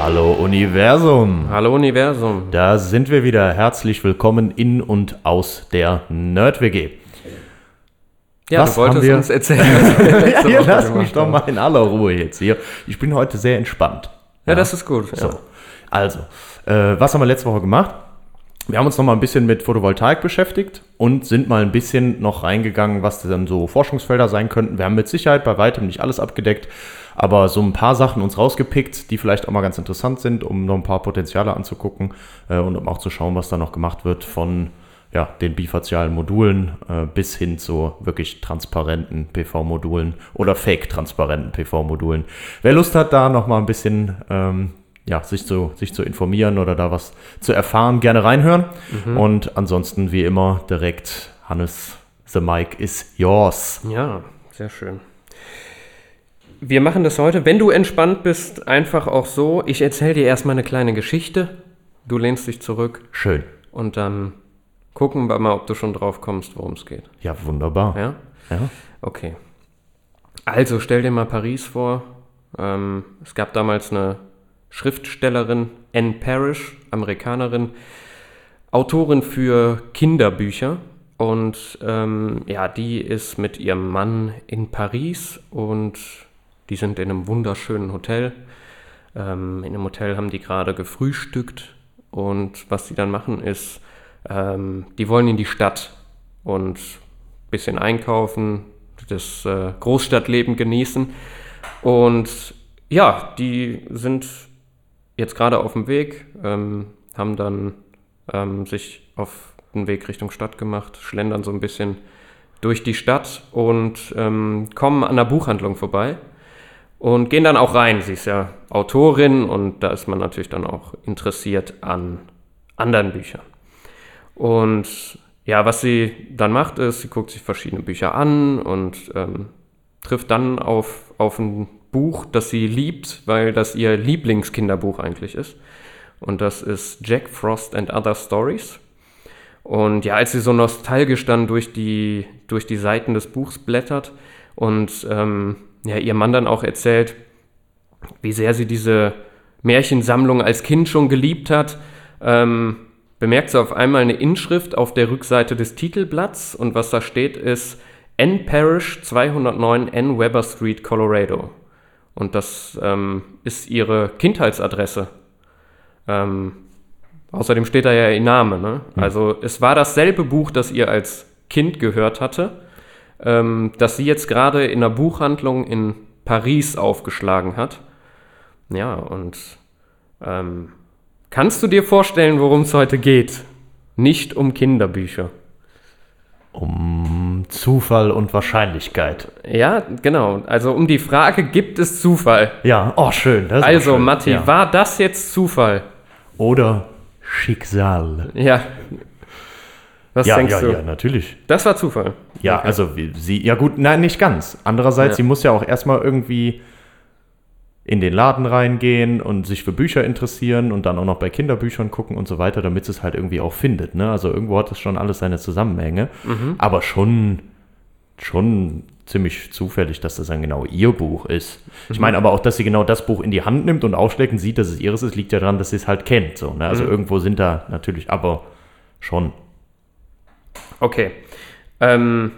Hallo Universum. Hallo Universum. Da sind wir wieder. Herzlich willkommen in und aus der Nerd-WG. Ja, Was du wolltest uns erzählen. Ja, Woche lass mich doch mal in aller Ruhe jetzt hier. Ich bin heute sehr entspannt. Ja, das ist gut. So, Ja. also, äh, was haben wir letzte Woche gemacht? Wir haben uns noch mal ein bisschen mit Photovoltaik beschäftigt und sind mal ein bisschen noch reingegangen, was dann so Forschungsfelder sein könnten. Wir haben mit Sicherheit bei weitem nicht alles abgedeckt, aber so ein paar Sachen uns rausgepickt, die vielleicht auch mal ganz interessant sind, um noch ein paar Potenziale anzugucken äh, und um auch zu schauen, was da noch gemacht wird von ja, den bifazialen Modulen äh, bis hin zu wirklich transparenten PV-Modulen oder fake-transparenten PV-Modulen. Wer Lust hat, da noch mal ein bisschen ähm, ja, sich, zu, sich zu informieren oder da was zu erfahren, gerne reinhören. Und ansonsten, wie immer, direkt Hannes, the mic is yours. ja, sehr schön. Wir machen das heute, wenn du entspannt bist, einfach auch so. Ich erzähle dir erstmal eine kleine Geschichte. Du lehnst dich zurück Schön. und dann gucken wir mal, ob du schon drauf kommst, worum es geht. Ja, wunderbar. Ja? Ja. Okay. Also stell dir mal Paris vor. Ähm, es gab damals eine Schriftstellerin, Anne Parrish, Amerikanerin, Autorin für Kinderbücher. Und ähm, ja, die ist mit ihrem Mann in Paris und die sind in einem wunderschönen Hotel. Ähm, in einem Hotel haben die gerade gefrühstückt und was sie dann machen ist, ähm, die wollen in die Stadt und ein bisschen einkaufen, das äh, Großstadtleben genießen. Und ja, die sind jetzt gerade auf dem Weg, ähm, haben dann ähm, sich auf den Weg Richtung Stadt gemacht, schlendern so ein bisschen durch die Stadt und ähm, kommen an der Buchhandlung vorbei und gehen dann auch rein. Sie ist ja Autorin und da ist man natürlich dann auch interessiert an anderen Büchern. Und ja, was sie dann macht, ist, sie guckt sich verschiedene Bücher an und ähm, trifft dann auf, auf ein Buch, das sie liebt, weil das ihr Lieblingskinderbuch eigentlich ist. Und das ist Jack Frost and Other Stories. Und ja, als sie so nostalgisch dann durch die, durch die Seiten des Buchs blättert und ähm, ja, ihr Mann dann auch erzählt, wie sehr sie diese Märchensammlung als Kind schon geliebt hat, ähm, bemerkt sie auf einmal eine Inschrift auf der Rückseite des Titelblatts und was da steht ist N Parish 209 N Weber Street, Colorado. Und das ähm, ist ihre Kindheitsadresse. Ähm, außerdem steht da ja ihr Name. Ne? Also es war dasselbe Buch, das ihr als Kind gehört hatte, ähm, das sie jetzt gerade in einer Buchhandlung in Paris aufgeschlagen hat. Ja, und ähm, kannst du dir vorstellen, worum es heute geht? Nicht um Kinderbücher. Um Zufall und Wahrscheinlichkeit. Ja, genau. Also um die Frage, gibt es Zufall? Ja, oh, schön. Also, schön. Matti, Ja. war das jetzt Zufall? Oder Schicksal. Ja. Was Ja, denkst ja, du? ja, natürlich. Das war Zufall. Ja, also wie- sie, ja gut, nein, nicht ganz. Andererseits, Ja. sie muss ja auch erstmal irgendwie in den Laden reingehen und sich für Bücher interessieren und dann auch noch bei Kinderbüchern gucken und so weiter, damit sie es halt irgendwie auch findet. Ne? Also irgendwo hat das schon alles seine Zusammenhänge. Mhm. Aber schon, schon ziemlich zufällig, dass das dann genau ihr Buch ist. Mhm. Ich meine aber auch, dass sie genau das Buch in die Hand nimmt und aufschlägt und sieht, dass es ihres ist, liegt ja daran, dass sie es halt kennt. So, ne? Also Mhm. irgendwo sind da natürlich, aber schon. Okay. Ähm,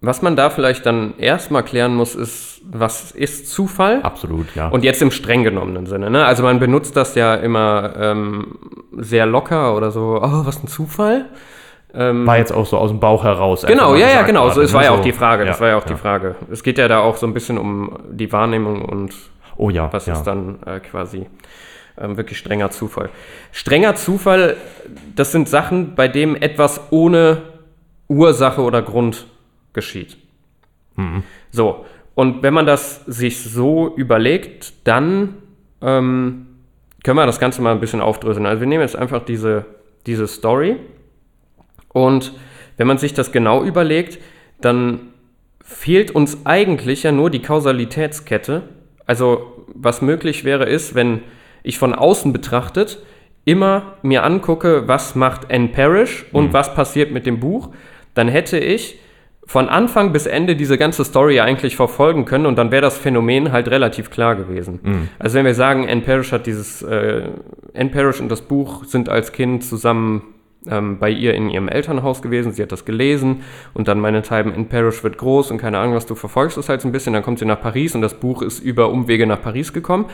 was man da vielleicht dann erstmal klären muss, ist, was ist Zufall? Absolut, ja. Und jetzt im streng genommenen Sinne. Ne? Also man benutzt das ja immer ähm, sehr locker oder so, oh, was ein Zufall. Ähm, war jetzt auch so aus dem Bauch heraus. Genau, ja, ja, genau. So, es ne? war ja auch die Frage. Das ja, war ja auch ja. die Frage. Es geht ja da auch so ein bisschen um die Wahrnehmung und Oh ja, was ja. ist dann äh, quasi ähm, wirklich strenger Zufall. Strenger Zufall, das sind Sachen, bei dem etwas ohne Ursache oder Grund geschieht. Mhm. So, und wenn man das sich so überlegt, dann ähm, können wir das Ganze mal ein bisschen aufdröseln. Also wir nehmen jetzt einfach diese, diese Story Und wenn man sich das genau überlegt, dann fehlt uns eigentlich ja nur die Kausalitätskette. Also was möglich wäre ist, wenn ich von außen betrachtet immer mir angucke, was macht Anne Parrish und was passiert mit dem Buch, dann hätte ich von Anfang bis Ende diese ganze Story eigentlich verfolgen können und dann wäre das Phänomen halt relativ klar gewesen. Also wenn wir sagen, Anne Parrish hat dieses, äh, Anne Parrish und das Buch sind als Kind zusammen ähm, bei ihr in ihrem Elternhaus gewesen, sie hat das gelesen und dann meinethalben Anne Parrish wird groß und keine Ahnung was, du verfolgst es halt so ein bisschen, dann kommt sie nach Paris und das Buch ist über Umwege nach Paris gekommen.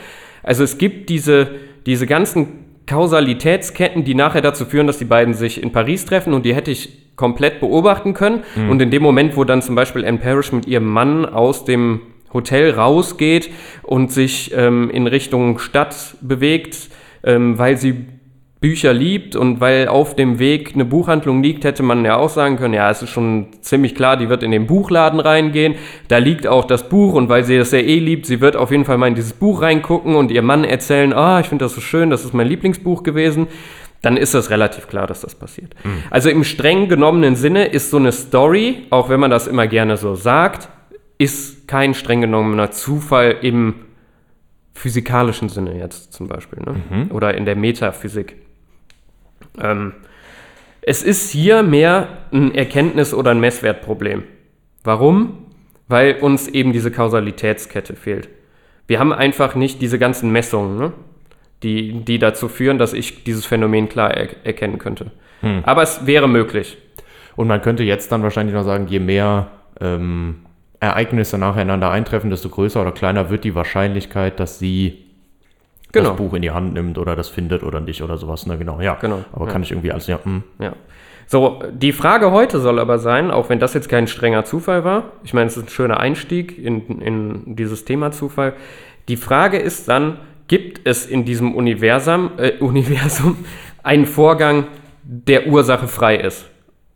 Also es gibt diese, diese ganzen Kausalitätsketten, die nachher dazu führen, dass die beiden sich in Paris treffen und die hätte ich komplett beobachten können. Und in dem Moment, wo dann zum Beispiel Anne Parrish mit ihrem Mann aus dem Hotel rausgeht und sich ähm, in Richtung Stadt bewegt, ähm, weil sie Bücher liebt und weil auf dem Weg eine Buchhandlung liegt, hätte man ja auch sagen können, ja, es ist schon ziemlich klar, die wird in den Buchladen reingehen, da liegt auch das Buch und weil sie das ja eh liebt, sie wird auf jeden Fall mal in dieses Buch reingucken und ihr Mann erzählen, ah, ich finde das so schön, das ist mein Lieblingsbuch gewesen, dann ist das relativ klar, dass das passiert. Also im streng genommenen Sinne ist so eine Story, auch wenn man das immer gerne so sagt, ist kein streng genommener Zufall im physikalischen Sinne jetzt zum Beispiel, ne? oder in der Metaphysik. Ähm, es ist hier mehr ein Erkenntnis- oder ein Messwertproblem. Warum? Weil uns eben diese Kausalitätskette fehlt. Wir haben einfach nicht diese ganzen Messungen, ne? Die, die dazu führen, dass ich dieses Phänomen klar er erkennen könnte. Aber es wäre möglich. Und man könnte jetzt dann wahrscheinlich noch sagen, je mehr ähm, Ereignisse nacheinander eintreffen, desto größer oder kleiner wird die Wahrscheinlichkeit, dass sie Genau. das Buch in die Hand nimmt oder das findet oder nicht oder sowas. Ne? Genau, ja. Genau, Aber ja. kann ich irgendwie alles, ja. hm. Ja. So, die Frage heute soll aber sein, auch wenn das jetzt kein strenger Zufall war, ich meine, es ist ein schöner Einstieg in, in dieses Thema Zufall. Die Frage ist dann, gibt es in diesem Universum, äh, Universum einen Vorgang, der Ursache frei ist?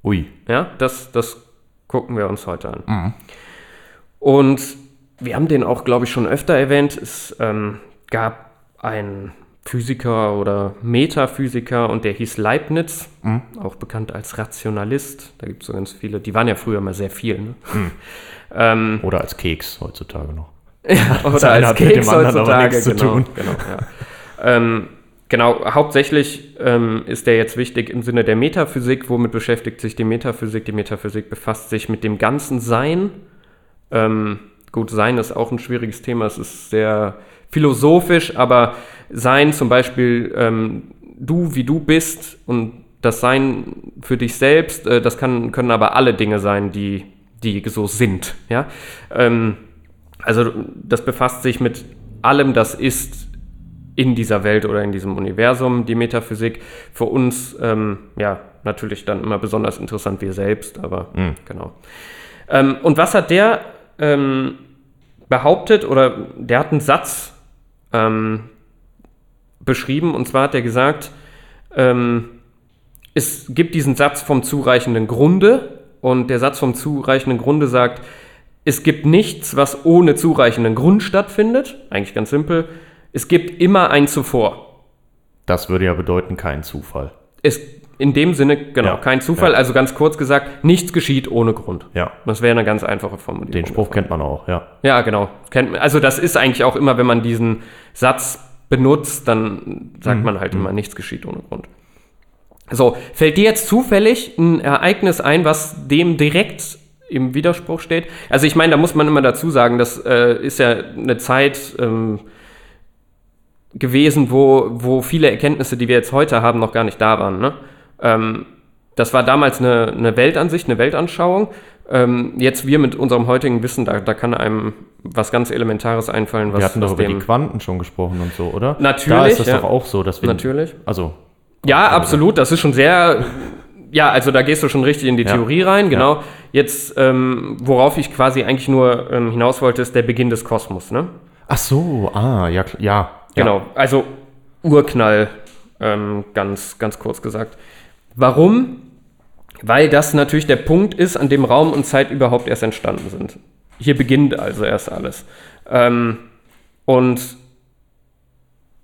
Ui. Ja, das, das gucken wir uns heute an. Und wir haben den auch, glaube ich, schon öfter erwähnt. Es ähm, gab einen Physiker oder Metaphysiker und der hieß Leibniz, auch bekannt als Rationalist. Da gibt es so ganz viele, die waren ja früher mal sehr viel. Ne? Ähm, Oder als Keks heutzutage noch. oder eine als hat mit dem Keks anderen aber nichts zu genau. tun. Genau, ja. ähm, genau, hauptsächlich ähm, ist der jetzt wichtig im Sinne der Metaphysik. Womit beschäftigt sich die Metaphysik? Die Metaphysik befasst sich mit dem ganzen Sein. Ähm, gut, Sein ist auch ein schwieriges Thema. Es ist sehr philosophisch, aber Sein zum Beispiel, ähm, du wie du bist und das Sein für dich selbst, äh, das kann, können aber alle Dinge sein, die, die so sind. Ja? Ähm, also das befasst sich mit allem, das ist in dieser Welt oder in diesem Universum, die Metaphysik. Für uns, ähm, ja, natürlich dann immer besonders interessant wir selbst, aber genau. Ähm, und was hat der ähm, behauptet oder der hat einen Satz ähm, beschrieben und zwar hat er gesagt, ähm, es gibt diesen Satz vom zureichenden Grunde und der Satz vom zureichenden Grunde sagt, es gibt nichts, was ohne zureichenden Grund stattfindet. Eigentlich ganz simpel. Es gibt immer ein Zuvor. Das würde ja bedeuten, kein Zufall. Es, in dem Sinne, genau, Ja, kein Zufall. ja. Also ganz kurz gesagt, nichts geschieht ohne Grund. Ja. Das wäre eine ganz einfache Formulierung. Den Spruch davon. kennt man auch, ja. Ja, genau. Kennt, also das ist eigentlich auch immer, wenn man diesen Satz benutzt, dann sagt man halt immer, nichts geschieht ohne Grund. So, fällt dir jetzt zufällig ein Ereignis ein, was dem direkt im Widerspruch steht? Also ich meine, da muss man immer dazu sagen, das äh, ist ja eine Zeit ähm, gewesen, wo, wo viele Erkenntnisse, die wir jetzt heute haben, noch gar nicht da waren. Ne? Ähm, das war damals eine, eine Weltansicht, eine Weltanschauung. Ähm, jetzt wir mit unserem heutigen Wissen, da, da kann einem was ganz Elementares einfallen, was, Wir hatten doch über die Quanten schon gesprochen und so, oder? Natürlich, Da ist das ja. doch auch so, dass wir. Natürlich. Also, Ja, absolut. Das ist schon sehr. Ja, also da gehst du schon richtig in die Ja. Theorie rein, genau. Jetzt, ähm, worauf ich quasi eigentlich nur ähm, hinaus wollte, ist der Beginn des Kosmos, ne? ach so, ah, ja, ja. Genau, also Urknall, ähm, ganz, ganz kurz gesagt. Warum? Weil das natürlich der Punkt ist, an dem Raum und Zeit überhaupt erst entstanden sind. Hier beginnt also erst alles. Ähm, und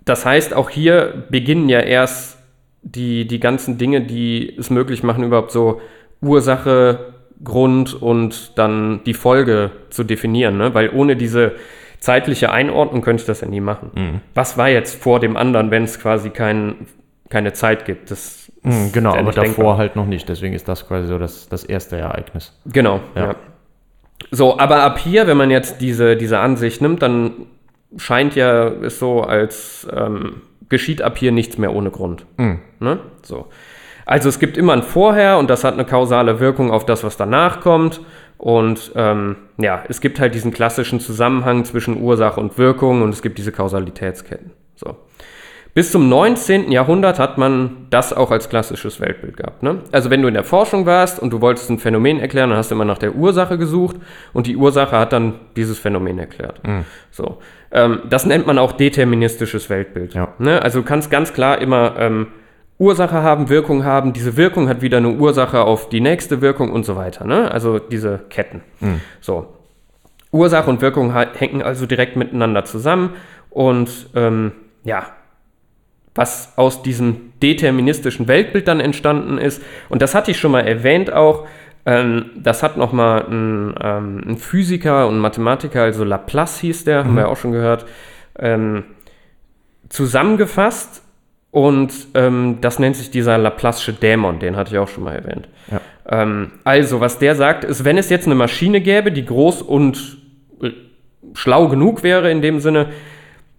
das heißt, auch hier beginnen ja erst die, die ganzen Dinge, die es möglich machen, überhaupt so Ursache, Grund und dann die Folge zu definieren. Ne? Weil ohne diese zeitliche Einordnung könnte ich das ja nie machen. Was war jetzt vor dem anderen, wenn es quasi kein, keine Zeit gibt? Das Mhm, genau, aber davor denkbar. halt noch nicht. Deswegen ist das quasi so das, das erste Ereignis. Genau, Ja. ja. So, aber ab hier, wenn man jetzt diese, diese Ansicht nimmt, dann scheint ja es so, als ähm, geschieht ab hier nichts mehr ohne Grund. Ne? So. Also es gibt immer ein Vorher und das hat eine kausale Wirkung auf das, was danach kommt. Und ähm, ja, es gibt halt diesen klassischen Zusammenhang zwischen Ursache und Wirkung und es gibt diese Kausalitätsketten. So. Bis zum 19. Jahrhundert hat man das auch als klassisches Weltbild gehabt. Ne? Also wenn du in der Forschung warst und du wolltest ein Phänomen erklären, dann hast du immer nach der Ursache gesucht und die Ursache hat dann dieses Phänomen erklärt. So. Ähm, das nennt man auch deterministisches Weltbild. Ja. Ne? Also du kannst ganz klar immer ähm, Ursache haben, Wirkung haben. Diese Wirkung hat wieder eine Ursache auf die nächste Wirkung und so weiter. Ne? Also diese Ketten. So. Ursache und Wirkung hängen also direkt miteinander zusammen und ähm, ja, was aus diesem deterministischen Weltbild dann entstanden ist. Und das hatte ich schon mal erwähnt auch. Ähm, das hat nochmal ein, ähm, ein Physiker und Mathematiker, also Laplace hieß der, haben wir auch schon gehört, ähm, zusammengefasst. Und ähm, das nennt sich dieser Laplace'sche Dämon, den hatte ich auch schon mal erwähnt. Ja. Ähm, also, was der sagt, ist, wenn es jetzt eine Maschine gäbe, die groß und äh, schlau genug wäre in dem Sinne,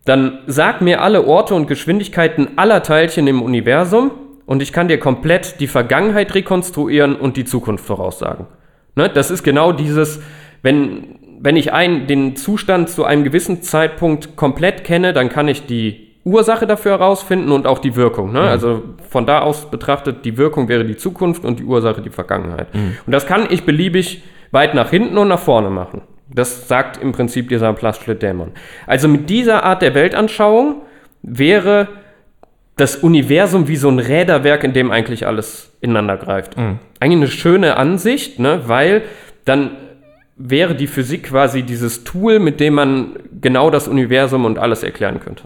dann sag mir alle Orte und Geschwindigkeiten aller Teilchen im Universum und ich kann dir komplett die Vergangenheit rekonstruieren und die Zukunft voraussagen. Ne? Das ist genau dieses, wenn, wenn ich ein, den Zustand zu einem gewissen Zeitpunkt komplett kenne, dann kann ich die Ursache dafür herausfinden und auch die Wirkung. Ne? Also von da aus betrachtet, die Wirkung wäre die Zukunft und die Ursache die Vergangenheit. Und das kann ich beliebig weit nach hinten und nach vorne machen. Das sagt im Prinzip dieser Laplace'sche Dämon. Also mit dieser Art der Weltanschauung wäre das Universum wie so ein Räderwerk, in dem eigentlich alles ineinander greift. Eigentlich eine schöne Ansicht, ne? weil dann wäre die Physik quasi dieses Tool, mit dem man genau das Universum und alles erklären könnte.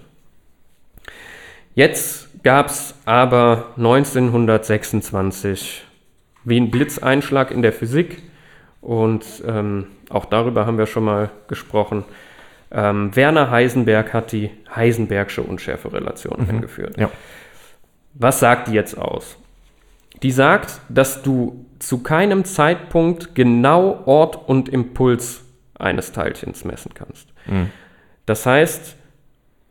Jetzt gab es aber 1926 wie ein Blitzeinschlag in der Physik und ähm, auch darüber haben wir schon mal gesprochen. Ähm, Werner Heisenberg hat die Heisenbergsche Unschärferelation eingeführt. Ja. Was sagt die jetzt aus? Die sagt, dass du zu keinem Zeitpunkt genau Ort und Impuls eines Teilchens messen kannst. Das heißt,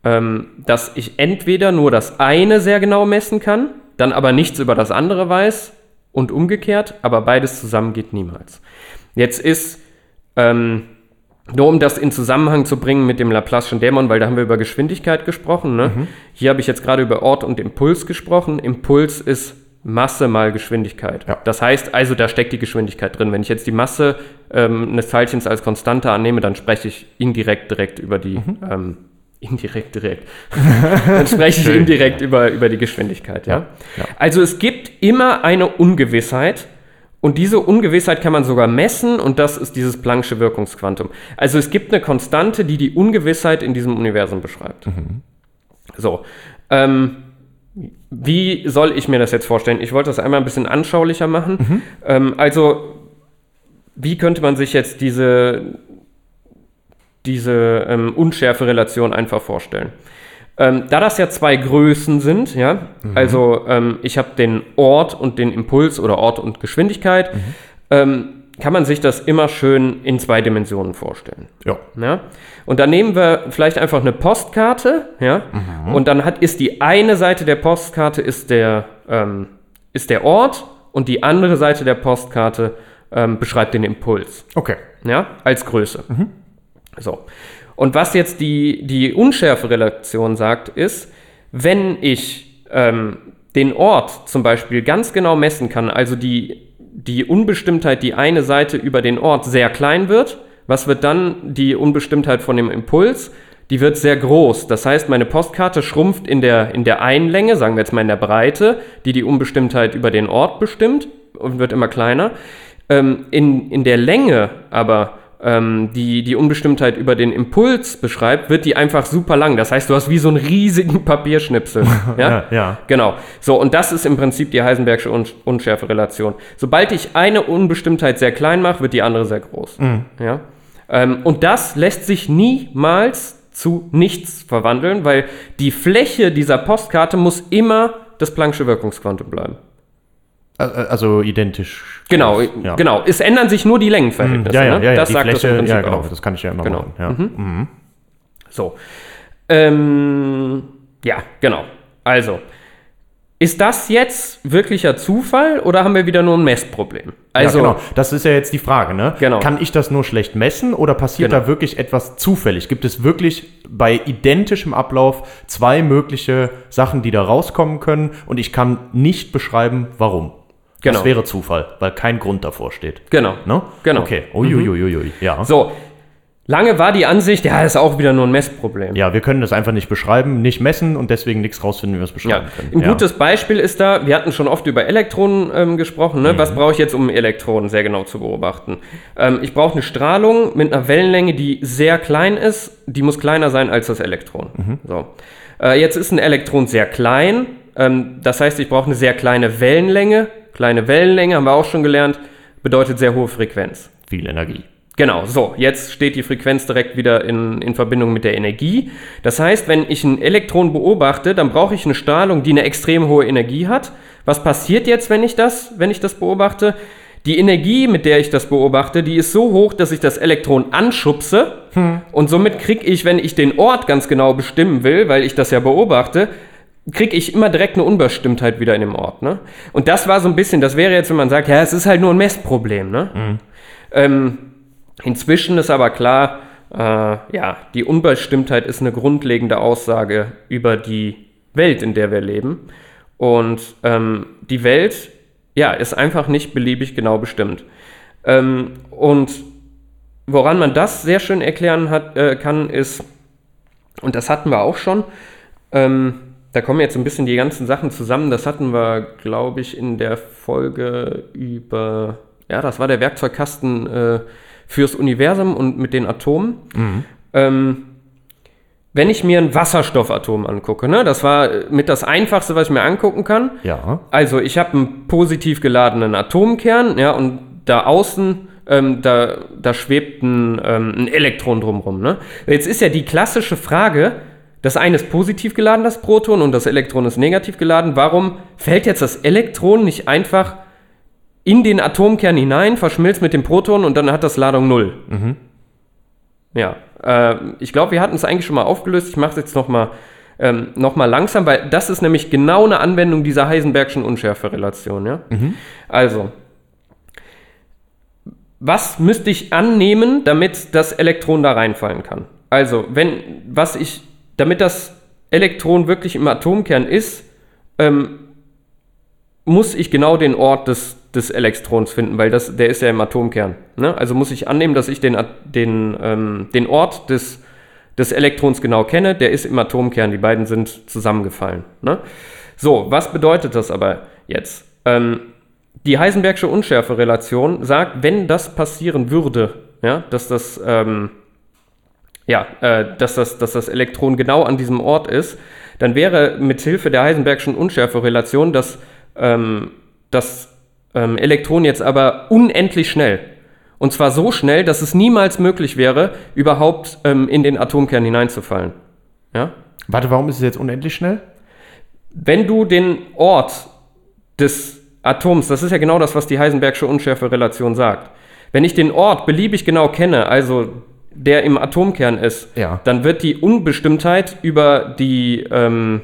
ähm, dass ich entweder nur das eine sehr genau messen kann, dann aber nichts über das andere weiß und umgekehrt, aber beides zusammen geht niemals. Jetzt ist, ähm, nur um das in Zusammenhang zu bringen mit dem Laplace'schen Dämon, weil da haben wir über Geschwindigkeit gesprochen. Ne? Hier habe ich jetzt gerade über Ort und Impuls gesprochen. Impuls ist Masse mal Geschwindigkeit. Ja. Das heißt also, da steckt die Geschwindigkeit drin. Wenn ich jetzt die Masse ähm, eines Teilchens als Konstante annehme, dann spreche ich indirekt direkt über die ähm, indirekt direkt. dann spreche ich indirekt über, über die Geschwindigkeit. Ja? ja. Also es gibt immer eine Ungewissheit und diese Ungewissheit kann man sogar messen und das ist dieses Planck'sche Wirkungsquantum. Also es gibt eine Konstante, die die Ungewissheit in diesem Universum beschreibt. So, ähm, wie soll ich mir das jetzt vorstellen? Ich wollte das einmal ein bisschen anschaulicher machen. Ähm, also, wie könnte man sich jetzt diese, diese ähm, Unschärfe-Relation einfach vorstellen? Ähm, da das ja zwei Größen sind, ja, also ähm, ich habe den Ort und den Impuls oder Ort und Geschwindigkeit, ähm, kann man sich das immer schön in zwei Dimensionen vorstellen. Ja. Ja? Und dann nehmen wir vielleicht einfach eine Postkarte, ja, und dann hat, ist die eine Seite der Postkarte ist der, ähm, ist der Ort und die andere Seite der Postkarte ähm, beschreibt den Impuls Okay. ja, als Größe. So. Und was jetzt die, die Unschärferelation sagt, ist, wenn ich ähm, den Ort zum Beispiel ganz genau messen kann, also die, die Unbestimmtheit, die eine Seite über den Ort sehr klein wird, was wird dann die Unbestimmtheit von dem Impuls? Die wird sehr groß. Das heißt, meine Postkarte schrumpft in der, in der einen Länge, sagen wir jetzt mal in der Breite, die die Unbestimmtheit über den Ort bestimmt und wird immer kleiner. Ähm, in, in der Länge aber ähm, die die Unbestimmtheit über den Impuls beschreibt, wird die einfach super lang. Das heißt, du hast wie so einen riesigen Papierschnipsel. ja? Ja, ja. Genau. So, und das ist im Prinzip die Heisenbergsche Un Unschärferelation. Sobald ich eine Unbestimmtheit sehr klein mache, wird die andere sehr groß. Ja? Ähm, und das lässt sich niemals zu nichts verwandeln, weil die Fläche dieser Postkarte muss immer das Planck'sche Wirkungsquantum bleiben. Äh, Also identisch. Genau, Ja. genau. Es ändern sich nur die Längenverhältnisse. Ja, ja, ne? ja, ja. das die sagt das Fläche, im Prinzip ja, genau, auf. das kann ich ja immer Genau. machen. Ja. Mhm. So. Ähm, ja, genau. Also, ist das jetzt wirklicher Zufall oder haben wir wieder nur ein Messproblem? Also, ja, genau. Das ist ja jetzt die Frage, ne? Genau. Kann ich das nur schlecht messen oder passiert Genau. da wirklich etwas zufällig? Gibt es wirklich bei identischem Ablauf zwei mögliche Sachen, die da rauskommen können und ich kann nicht beschreiben, warum? Genau. Das wäre Zufall, weil kein Grund davor steht. genau. Ne? Genau. Okay. Uiuiuiui. Ja. So, lange war die Ansicht, ja, ist auch wieder nur ein Messproblem. Ja, wir können das einfach nicht beschreiben, nicht messen und deswegen nichts rausfinden, wie wir es Ja, beschreiben können. ein ja. gutes Beispiel ist da, wir hatten schon oft über Elektronen ähm, gesprochen. Ne? Mhm. Was brauche ich jetzt, um Elektronen sehr genau zu beobachten? Ähm, ich brauche eine Strahlung mit einer Wellenlänge, die sehr klein ist. Die muss kleiner sein als das Elektron. Mhm. So. Äh, jetzt ist ein Elektron sehr klein. Ähm, das heißt, ich brauche eine sehr kleine Wellenlänge. Kleine Wellenlänge, haben wir auch schon gelernt, bedeutet sehr hohe Frequenz. Viel Energie. Genau, so, jetzt steht die Frequenz direkt wieder in, in Verbindung mit der Energie. Das heißt, wenn ich ein Elektron beobachte, dann brauche ich eine Strahlung, die eine extrem hohe Energie hat. Was passiert jetzt, wenn ich das, wenn ich das beobachte? Die Energie, mit der ich das beobachte, die ist so hoch, dass ich das Elektron anschubse. Und somit kriege ich, wenn ich den Ort ganz genau bestimmen will, weil ich das ja beobachte, kriege ich immer direkt eine Unbestimmtheit wieder in dem Ort. Ne? Und das war so ein bisschen, das wäre jetzt, wenn man sagt, ja, es ist halt nur ein Messproblem. Ne? Ähm, inzwischen ist aber klar, äh, ja, die Unbestimmtheit ist eine grundlegende Aussage über die Welt, in der wir leben. Und ähm, die Welt, ja, ist einfach nicht beliebig genau bestimmt. Ähm, und woran man das sehr schön erklären hat, äh, kann, ist, und das hatten wir auch schon, ähm, da kommen jetzt ein bisschen die ganzen Sachen zusammen. Das hatten wir, glaube ich, in der Folge über, ja, das war der Werkzeugkasten äh, fürs Universum und mit den Atomen. Ähm, wenn ich mir ein Wasserstoffatom angucke, ne, das war mit das Einfachste, was ich mir angucken kann. Ja. Also ich habe einen positiv geladenen Atomkern, ja, und da außen, ähm, da, da schwebt ein, ähm, ein Elektron drumrum. Ne? Jetzt ist ja die klassische Frage, das eine ist positiv geladen, das Proton, und das Elektron ist negativ geladen. Warum fällt jetzt das Elektron nicht einfach in den Atomkern hinein, verschmilzt mit dem Proton und dann hat das Ladung 0? Ja, äh, ich glaube, wir hatten es eigentlich schon mal aufgelöst. Ich mache es jetzt nochmal ähm, noch mal langsam, weil das ist nämlich genau eine Anwendung dieser Heisenbergschen Unschärferelation. Ja? Also, was müsste ich annehmen, damit das Elektron da reinfallen kann? Also, wenn, was ich, damit das Elektron wirklich im Atomkern ist, ähm, muss ich genau den Ort des, des Elektrons finden, weil das, der ist ja im Atomkern. Ne? Also muss ich annehmen, dass ich den, den, ähm, den Ort des, des Elektrons genau kenne, der ist im Atomkern, die beiden sind zusammengefallen. Ne? So, was bedeutet das aber jetzt? Ähm, die Heisenbergsche Unschärferelation sagt, wenn das passieren würde, ja, dass das, ähm, ja, äh, dass, das, dass das Elektron genau an diesem Ort ist, dann wäre mit Hilfe der Heisenbergschen Unschärferelation das, ähm, das ähm, Elektron jetzt aber unendlich schnell. Und zwar so schnell, dass es niemals möglich wäre, überhaupt ähm, in den Atomkern hineinzufallen. Ja? Warte, warum ist es jetzt unendlich schnell? Wenn du den Ort des Atoms, das ist ja genau das, was die Heisenbergsche Unschärferelation sagt. Wenn ich den Ort beliebig genau kenne, also der im Atomkern ist, Ja. dann wird die Unbestimmtheit über die, ähm,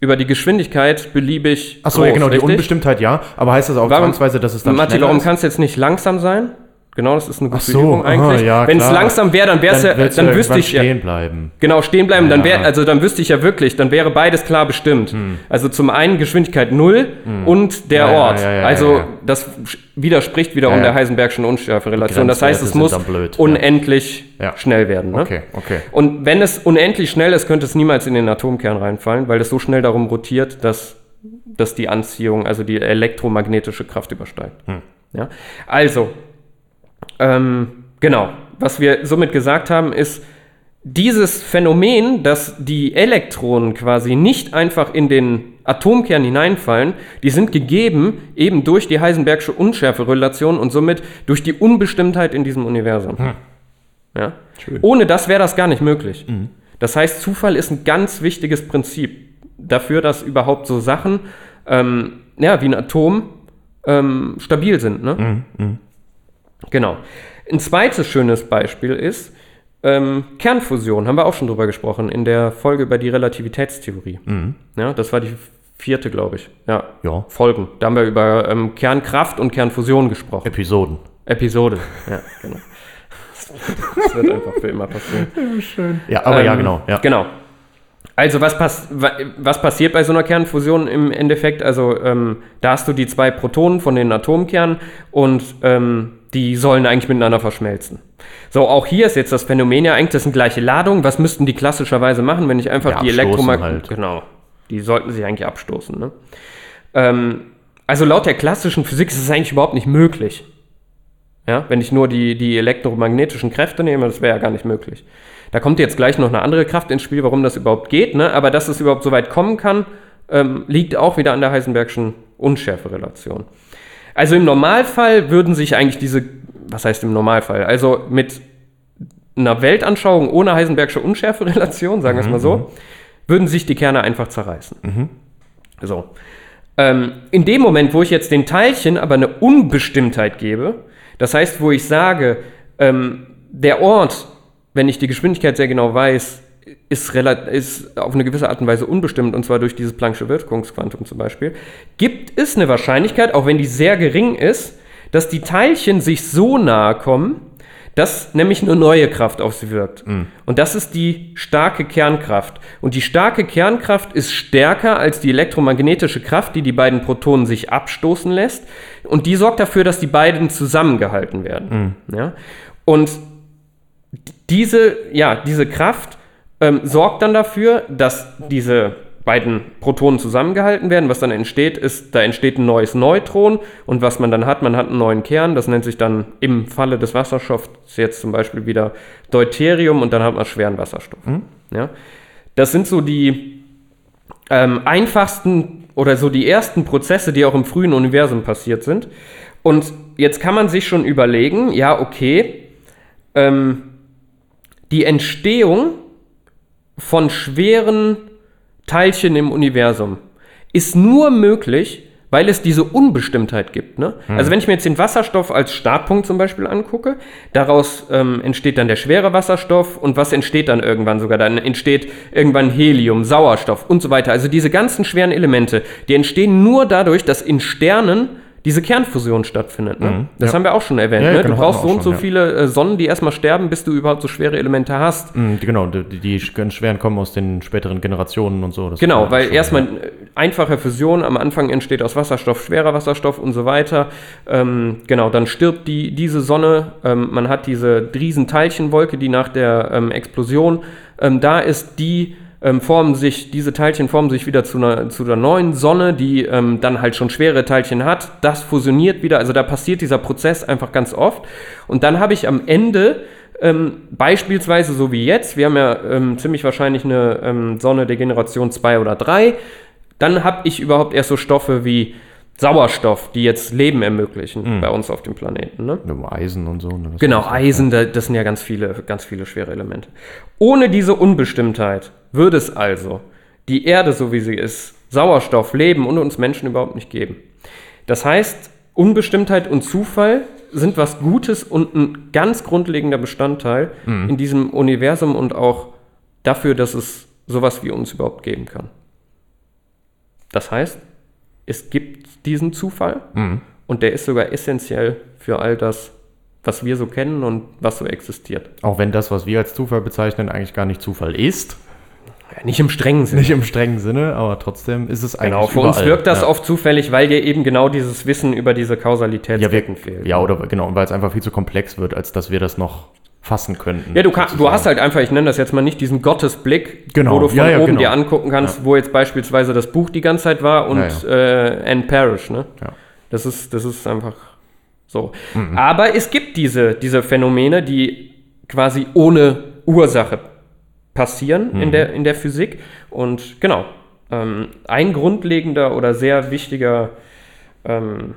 über die Geschwindigkeit beliebig Achso, ja genau, die richtig? Unbestimmtheit ja, aber heißt das auch Warum- zwangsweise, dass es dann Matti, warum kann es jetzt nicht langsam sein? Genau, das ist eine gute so, Übung eigentlich. ja, Wenn es langsam wäre, dann wär's ja, wird's dann ja wüsste ich ja, stehen bleiben. Genau, stehen bleiben, dann Ja. wäre, also dann wüsste ich ja wirklich, dann wäre beides klar bestimmt. Also zum einen Geschwindigkeit 0 und der Hm. Ja, ja, Ort. ja, ja, also ja, ja. das wiederspricht wiederum Ja, ja. der Heisenbergschen Unschärferelation. Das heißt, es muss dann blöd, ja. unendlich Ja. schnell werden. Ne? Okay, okay. Und wenn es unendlich schnell ist, könnte es niemals in den Atomkern reinfallen, weil es so schnell darum rotiert, dass, dass die Anziehung, also die elektromagnetische Kraft übersteigt. Hm. Ja? Also, ähm, genau. Was wir somit gesagt haben, ist, dieses Phänomen, dass die Elektronen quasi nicht einfach in den Atomkern hineinfallen, die sind gegeben eben durch die Heisenbergsche Unschärferelation und somit durch die Unbestimmtheit in diesem Universum. Ja? Ohne das wäre das gar nicht möglich. Das heißt, Zufall ist ein ganz wichtiges Prinzip dafür, dass überhaupt so Sachen ähm, ja, wie ein Atom ähm, stabil sind. Ne? Genau. Ein zweites schönes Beispiel ist ähm, Kernfusion, haben wir auch schon drüber gesprochen, in der Folge über die Relativitätstheorie. Ja, das war die vierte, glaube ich. Ja. Ja. Folgen. Da haben wir über ähm, Kernkraft und Kernfusion gesprochen. Episoden. Episode. Ja, genau. Das wird einfach für immer passieren. Ja, aber ja, Ähm, genau. Ja. Genau. Also was, pass wa- was passiert bei so einer Kernfusion im Endeffekt? Also ähm, da hast du die zwei Protonen von den Atomkernen und ähm, die sollen eigentlich miteinander verschmelzen. So, auch hier ist jetzt das Phänomen ja eigentlich, das sind gleiche Ladungen. Was müssten die klassischerweise machen, wenn ich einfach Ja, die abstoßen Elektromagnetik... halt. Genau. Die sollten sich eigentlich abstoßen. Ne? Ähm, also laut der klassischen Physik ist es eigentlich überhaupt nicht möglich. Ja, wenn ich nur die, die elektromagnetischen Kräfte nehme, das wäre ja gar nicht möglich. Da kommt jetzt gleich noch eine andere Kraft ins Spiel, warum das überhaupt geht, ne? aber dass es überhaupt so weit kommen kann, ähm, liegt auch wieder an der Heisenbergschen Unschärferelation. Also im Normalfall würden sich eigentlich diese, was heißt im Normalfall, also mit einer Weltanschauung ohne Heisenbergsche Unschärferelation, sagen wir es mal so, würden sich die Kerne einfach zerreißen. So. Ähm, in dem Moment, wo ich jetzt den Teilchen aber eine Unbestimmtheit gebe, das heißt, wo ich sage, ähm, der Ort, wenn ich die Geschwindigkeit sehr genau weiß, ist, ist auf eine gewisse Art und Weise unbestimmt, und zwar durch dieses Planck'sche Wirkungsquantum zum Beispiel, gibt es eine Wahrscheinlichkeit, auch wenn die sehr gering ist, dass die Teilchen sich so nahe kommen, dass nämlich eine neue Kraft auf sie wirkt. Und das ist die starke Kernkraft. Und die starke Kernkraft ist stärker als die elektromagnetische Kraft, die die beiden Protonen sich abstoßen lässt. Und die sorgt dafür, dass die beiden zusammengehalten werden. Ja? Und diese, ja, diese Kraft ähm, sorgt dann dafür, dass diese beiden Protonen zusammengehalten werden. Was dann entsteht, ist, da entsteht ein neues Neutron und was man dann hat, man hat einen neuen Kern, das nennt sich dann im Falle des Wasserstoffs jetzt zum Beispiel wieder Deuterium und dann hat man schweren Wasserstoff. Ja? Das sind so die ähm, einfachsten oder so die ersten Prozesse, die auch im frühen Universum passiert sind. Und jetzt kann man sich schon überlegen, ja, okay, ähm, die Entstehung von schweren Teilchen im Universum ist nur möglich, weil es diese Unbestimmtheit gibt. Ne? Also wenn ich mir jetzt den Wasserstoff als Startpunkt zum Beispiel angucke, daraus ähm, entsteht dann der schwere Wasserstoff und was entsteht dann irgendwann sogar? Dann entsteht irgendwann Helium, Sauerstoff und so weiter. Also diese ganzen schweren Elemente, die entstehen nur dadurch, dass in Sternen diese Kernfusion stattfindet. Ne? Das ja. haben wir auch schon erwähnt. Ja, ne? genau, du brauchst hatten so und so schon, ja. viele äh, Sonnen, die erstmal sterben, bis du überhaupt so schwere Elemente hast. Mm, Genau, die, die ganz schweren kommen aus den späteren Generationen und so. Genau, weil schon, erstmal äh, einfache Fusion am Anfang entsteht aus Wasserstoff, schwerer Wasserstoff und so weiter. Ähm, genau, dann stirbt die, diese Sonne. Ähm, man hat diese Riesenteilchenwolke, die nach der ähm, Explosion ähm, da ist. Die ähm, formen sich, diese Teilchen formen sich wieder zu einer, zu einer neuen Sonne, die ähm, dann halt schon schwere Teilchen hat. Das fusioniert wieder. Also da passiert dieser Prozess einfach ganz oft. Und dann habe ich am Ende ähm, beispielsweise so wie jetzt, wir haben ja ähm, ziemlich wahrscheinlich eine ähm, Sonne der Generation 2 oder 3, dann habe ich überhaupt erst so Stoffe wie Sauerstoff, die jetzt Leben ermöglichen bei uns auf dem Planeten. Ne? Eisen und so. ne, Genau, Eisen, da, das sind ja ganz viele, ganz viele schwere Elemente. Ohne diese Unbestimmtheit würde es also die Erde, so wie sie ist, Sauerstoff, Leben und uns Menschen überhaupt nicht geben. Das heißt, Unbestimmtheit und Zufall sind was Gutes und ein ganz grundlegender Bestandteil in diesem Universum und auch dafür, dass es sowas wie uns überhaupt geben kann. Das heißt, es gibt diesen Zufall und der ist sogar essentiell für all das, was wir so kennen und was so existiert. Auch wenn das, was wir als Zufall bezeichnen, eigentlich gar nicht Zufall ist. Ja, nicht im strengen Sinne. Nicht im strengen Sinne, aber trotzdem ist es eigentlich Genau, für uns überall. wirkt das ja. oft zufällig, weil dir eben genau dieses Wissen über diese Kausalitätsketten ja, fehlt. wir, ja, oder genau, und weil es einfach viel zu komplex wird, als dass wir das noch fassen könnten. Ja, du, kann, du hast halt einfach, ich nenne das jetzt mal nicht diesen Gottesblick, Genau, wo du von ja, ja, oben genau. dir angucken kannst, wo jetzt beispielsweise das Buch die ganze Zeit war und Ja, Äh, Anne Parrish, ne? Ja. Das ist, das ist einfach So. Aber es gibt diese, diese Phänomene, die quasi ohne Ursache passieren in, der, in der Physik. Und genau, ähm, ein grundlegender oder sehr wichtiger, ähm,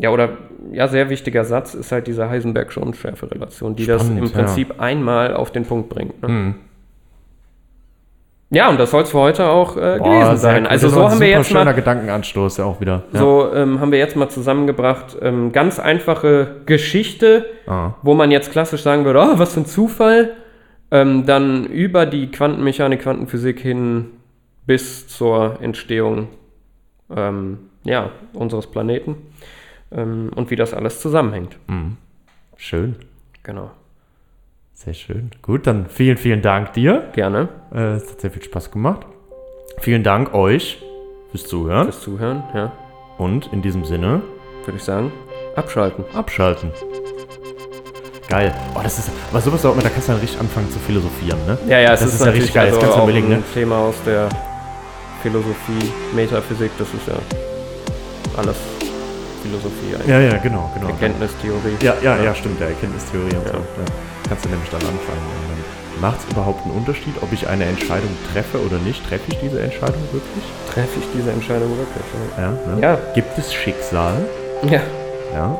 ja, oder ja, sehr wichtiger Satz ist halt diese Heisenbergsche Unschärferelation, die das Spannend, im ja. Prinzip einmal auf den Punkt bringt. Ne? Ja, und das soll es für heute auch äh, gewesen sehr sein. gut. Also Das so haben wir jetzt schöner mal Gedankenanstoß ja auch wieder. Ja. so ähm, haben wir jetzt mal zusammengebracht, ähm, ganz einfache Geschichte, Ah. wo man jetzt klassisch sagen würde, oh, was für ein Zufall, ähm, dann über die Quantenmechanik, Quantenphysik hin bis zur Entstehung ähm, ja, unseres Planeten ähm, und wie das alles zusammenhängt. Schön. Genau. Sehr schön. Gut, dann vielen, vielen Dank dir. Gerne Äh, es hat sehr viel Spaß gemacht. Vielen Dank euch fürs Zuhören. fürs Zuhören. Ja, Und in diesem Sinne, würde ich sagen, abschalten. abschalten. Geil. Oh, das ist, aber sowas auch, da kannst du dann richtig anfangen zu philosophieren, ne? Ja, ja, Das ist, ist ja richtig geil, das also kannst du auch überlegen, ein ne? Thema aus der Philosophie, Metaphysik, das ist ja alles Philosophie eigentlich. Ja, ja, genau, genau. Erkenntnistheorie. Ja, ja, ja, stimmt, ja, Erkenntnistheorie und so. Ja. Kannst du nämlich dann anfangen. Macht es überhaupt einen Unterschied, ob ich eine Entscheidung treffe oder nicht? Treffe ich diese Entscheidung wirklich? Treffe ich diese Entscheidung wirklich? Ja. Ne? Ja. Gibt es Schicksal? Ja, Ja.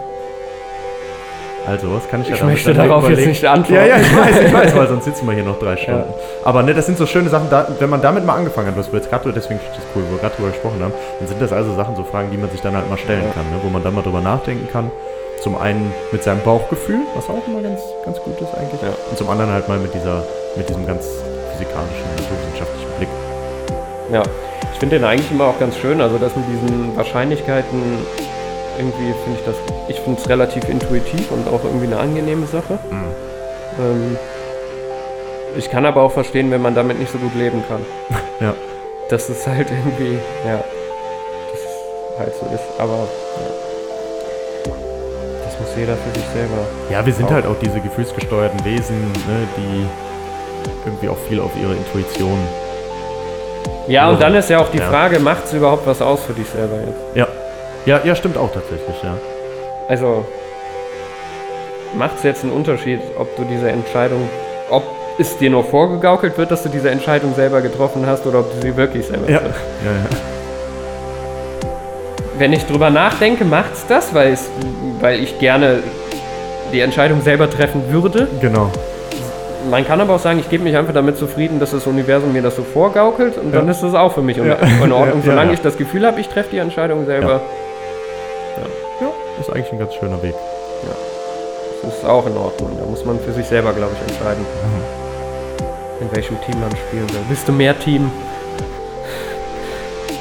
Also, was kann ich, ich damit möchte dann darauf überlegen? jetzt nicht antworten. Ja, ja, ich weiß, ich weiß, weil sonst sitzen wir hier noch drei Stunden. Aber ne, das sind so schöne Sachen, da, wenn man damit mal angefangen hat, was wir jetzt gerade, deswegen finde ich das cool, wo wir gerade drüber gesprochen haben, dann sind das also Sachen, so Fragen, die man sich dann halt mal stellen kann, ne, wo man dann mal drüber nachdenken kann. Zum einen mit seinem Bauchgefühl, was auch immer ganz, ganz gut ist eigentlich. Ja. Und zum anderen halt mal mit dieser, mit diesem ganz physikalischen, naturwissenschaftlichen Blick. Ja, ich finde den eigentlich immer auch ganz schön, also das mit diesen Wahrscheinlichkeiten, irgendwie finde ich das, ich finde es relativ intuitiv und auch irgendwie eine angenehme Sache. Mhm. Ähm, ich kann aber auch verstehen, wenn man damit nicht so gut leben kann. Ja. Dass es halt irgendwie, ja, dass es halt so ist, aber ja. das muss jeder für sich selber. Ja, wir sind Auch. halt auch diese gefühlsgesteuerten Wesen, ne, die irgendwie auch viel auf ihre Intuition. Ja, und dann ist ja auch die Ja. Frage, macht es überhaupt was aus für dich selber jetzt? Ja. Ja, ja, stimmt auch tatsächlich, ja. Also, macht es jetzt einen Unterschied, ob du diese Entscheidung, ob es dir nur vorgegaukelt wird, dass du diese Entscheidung selber getroffen hast oder ob du sie wirklich selber Ja. triffst? Ja, ja. Wenn ich drüber nachdenke, macht's das, weil, es, weil ich gerne die Entscheidung selber treffen würde. Genau. Man kann aber auch sagen, ich gebe mich einfach damit zufrieden, dass das Universum mir das so vorgaukelt und Ja. dann ist das auch für mich in Ja. in Ordnung, solange ich das Gefühl habe, ich treffe die Entscheidung selber. Ja, ist eigentlich ein ganz schöner Weg. Das ist auch in Ordnung. Da muss man für sich selber, glaube ich, entscheiden, in welchem Team man spielen will. Bist du mehr Team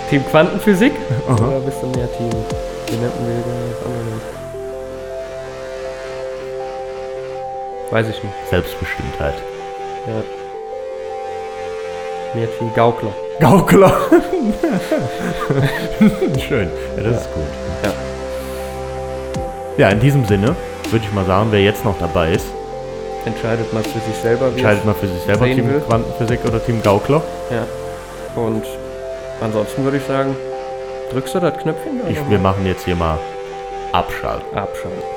Team Quantenphysik oder bist du mehr Team wie nennt man das andere? Weiß ich nicht. Selbstbestimmtheit. Ja. Mehr Team Gaukler. Gaukler. Schön. Ja, das ist gut. Ja. Ja, in diesem Sinne würde ich mal sagen, wer jetzt noch dabei ist, Entscheidet mal für sich selber, wie entscheidet mal für sich selber Team will. Quantenphysik oder Team Gaukler. Ja. Und ansonsten würde ich sagen, drückst du das Knöpfchen? Ich, wir machen jetzt hier mal Abschalten. Abschalten.